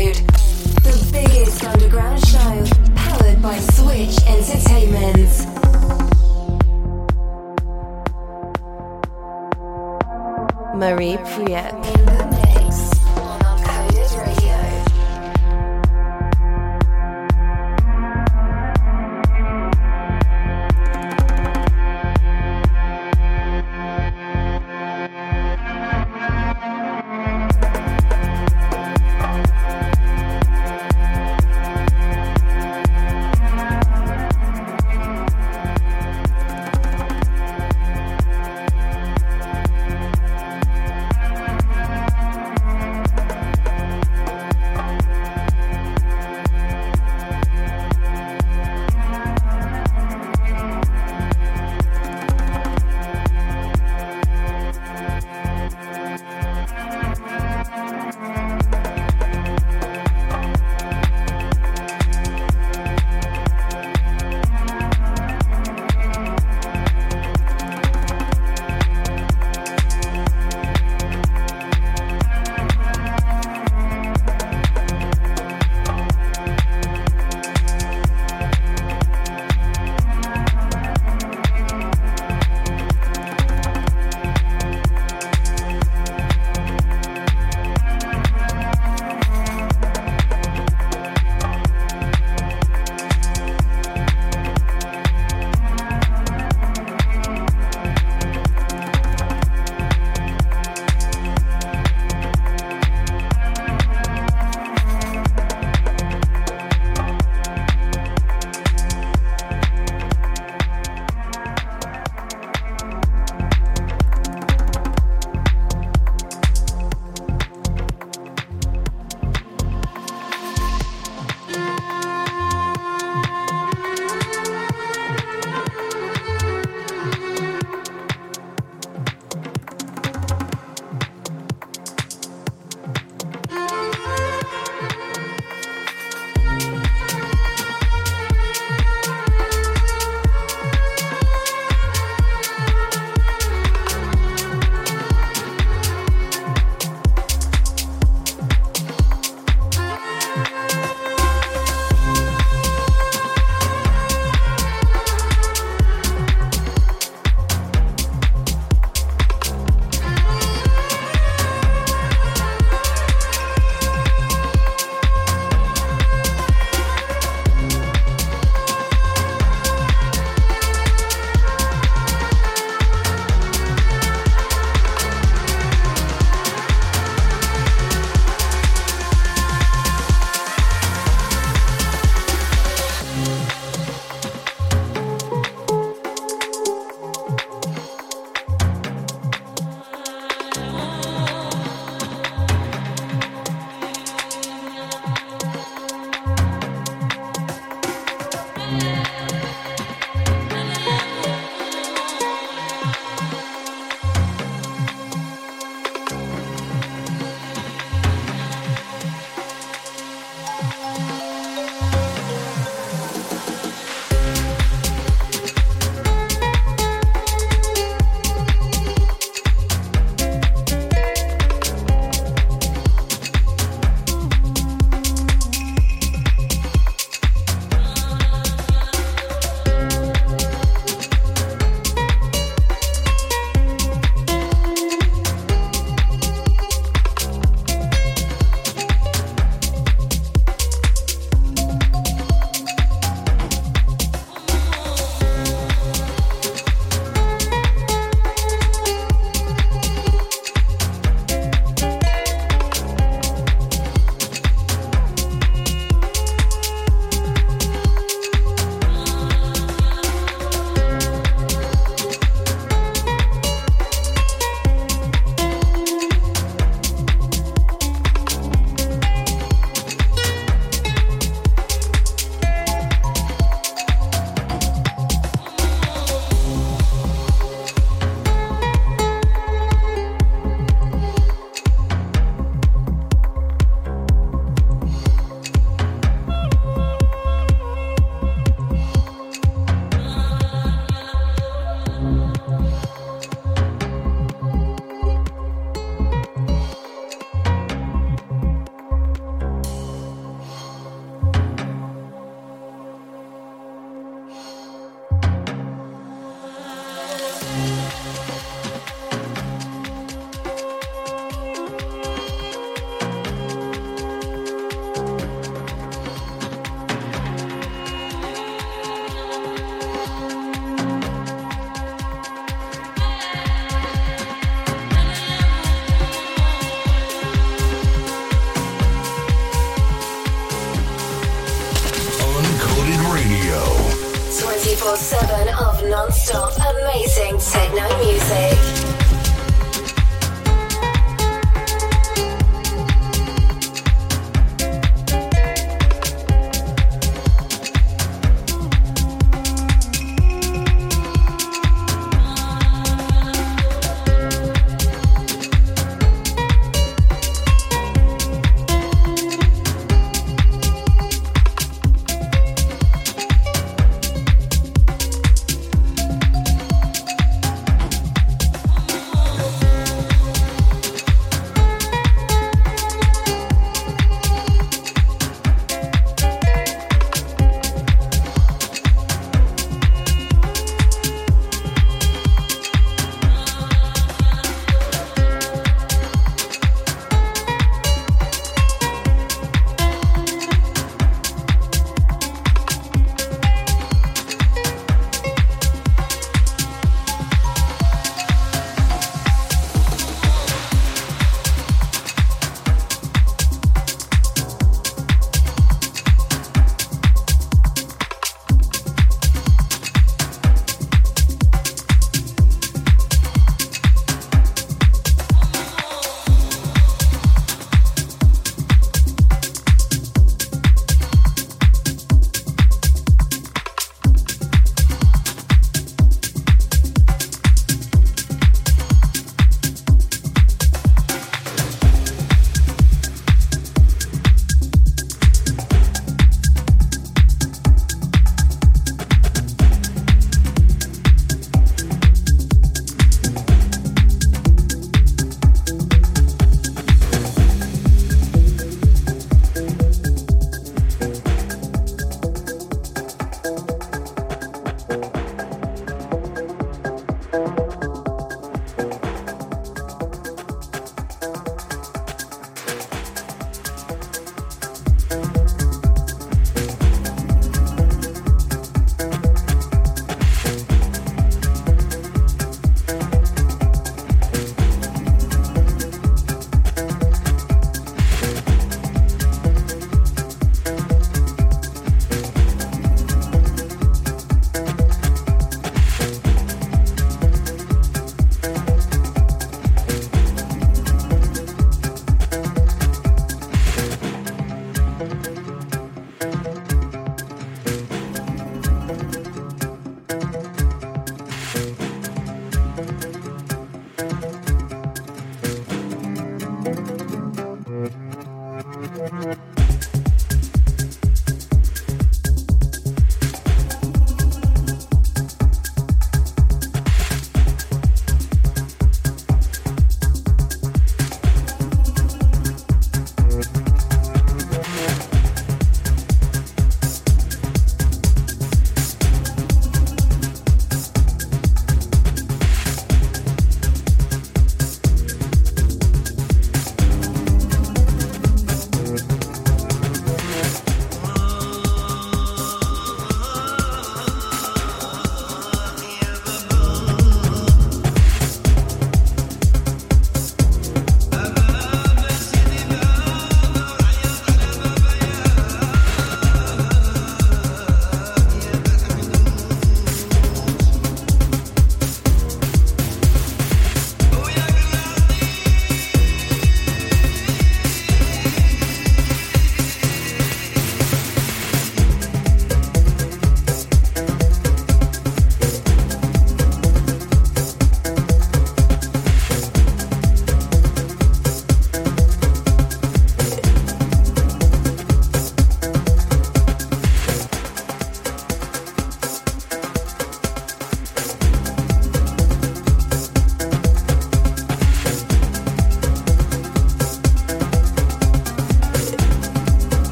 Road. The biggest underground show, powered by Switch Entertainment. Marie Prieux.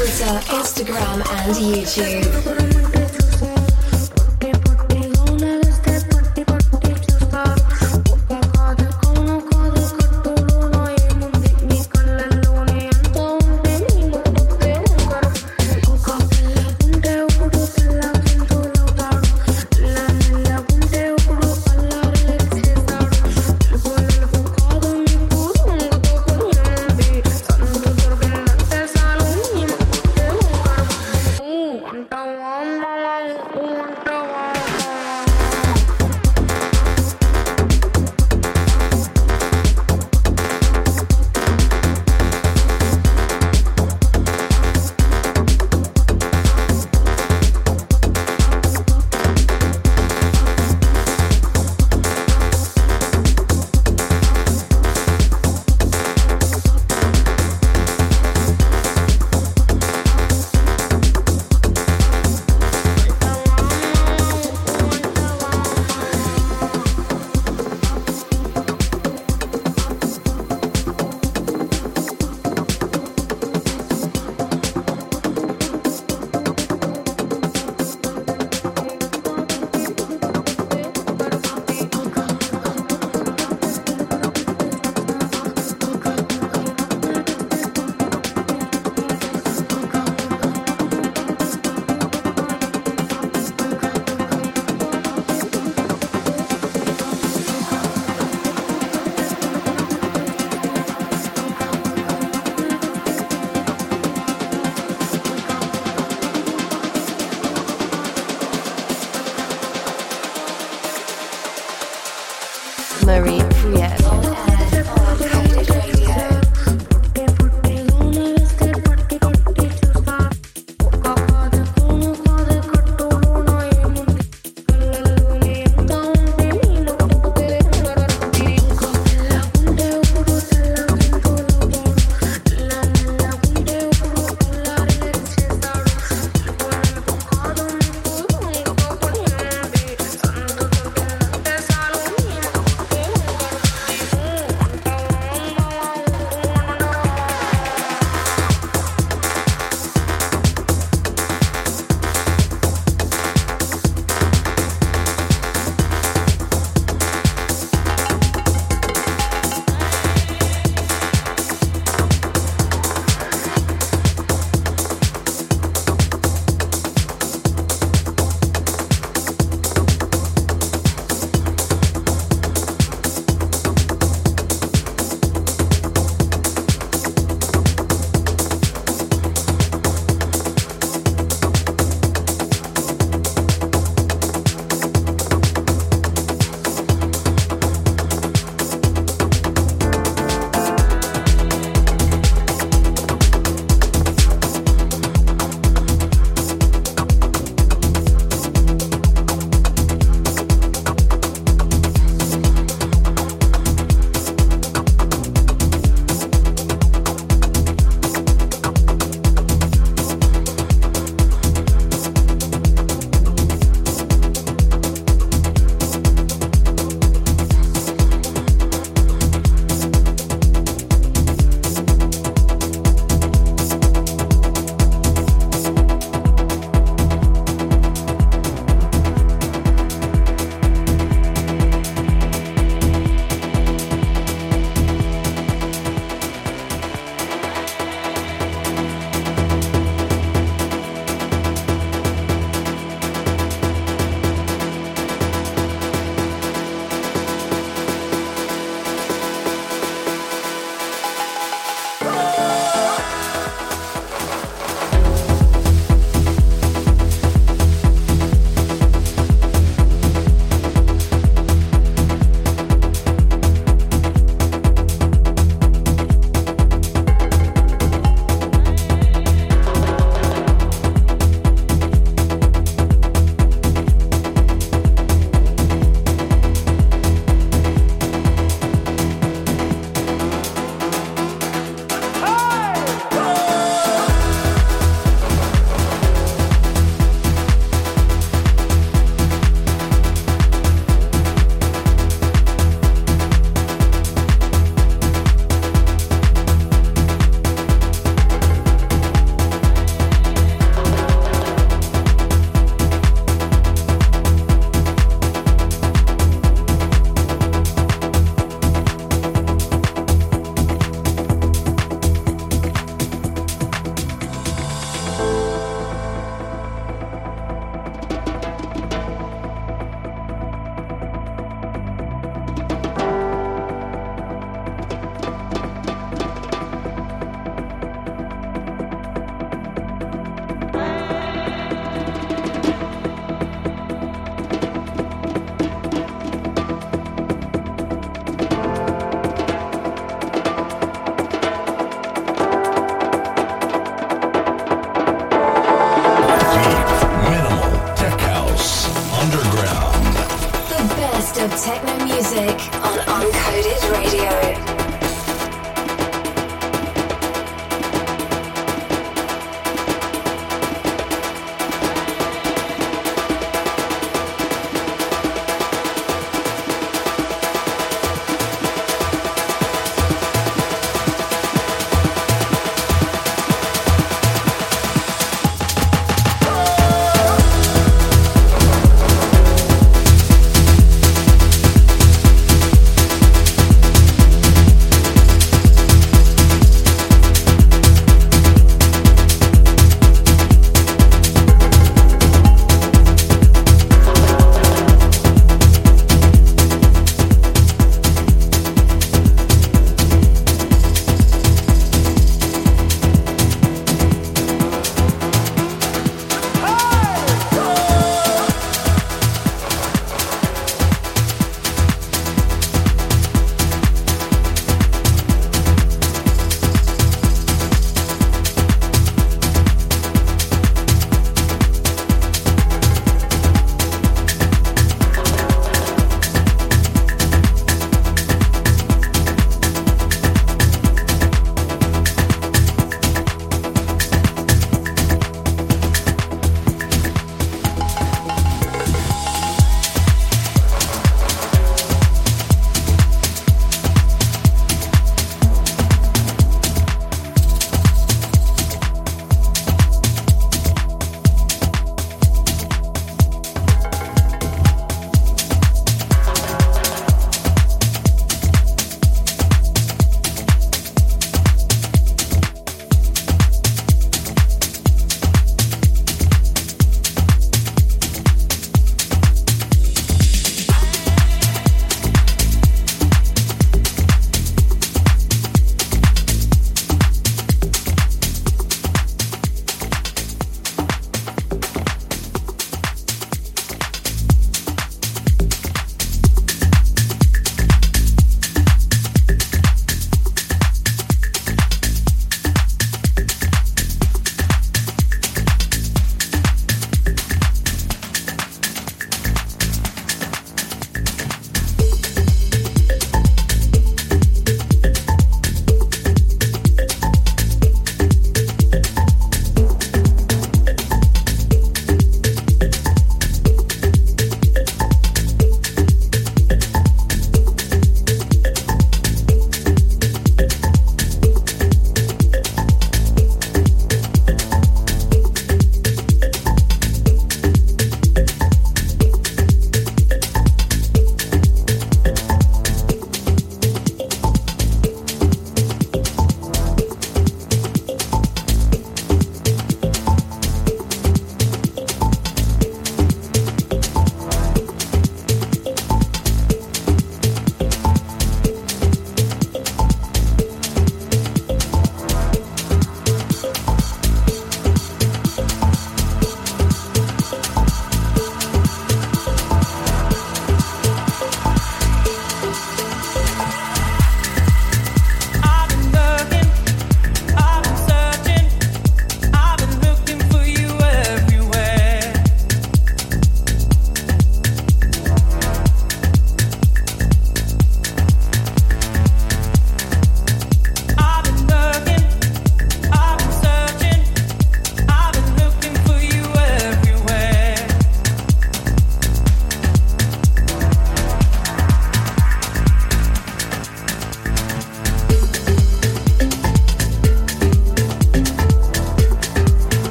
Twitter, Instagram, and YouTube.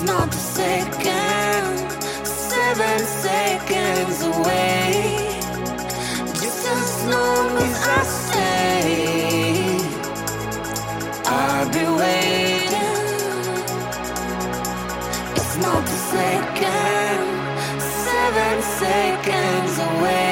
It's not a second, seven seconds away. Just as long as I stay. I'll be waiting. It's not a second, seven seconds away.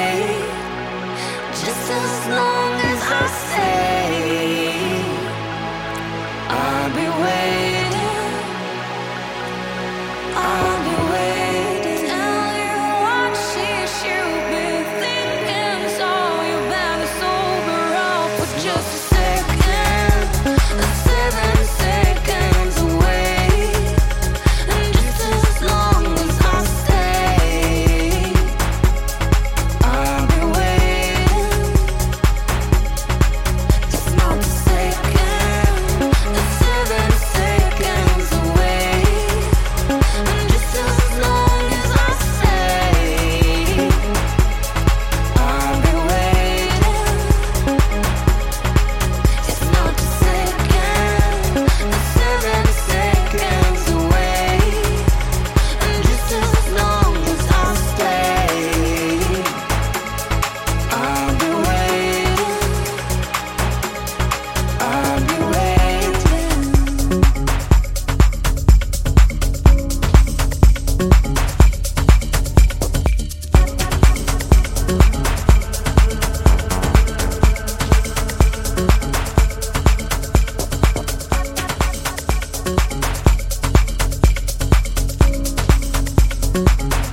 Thank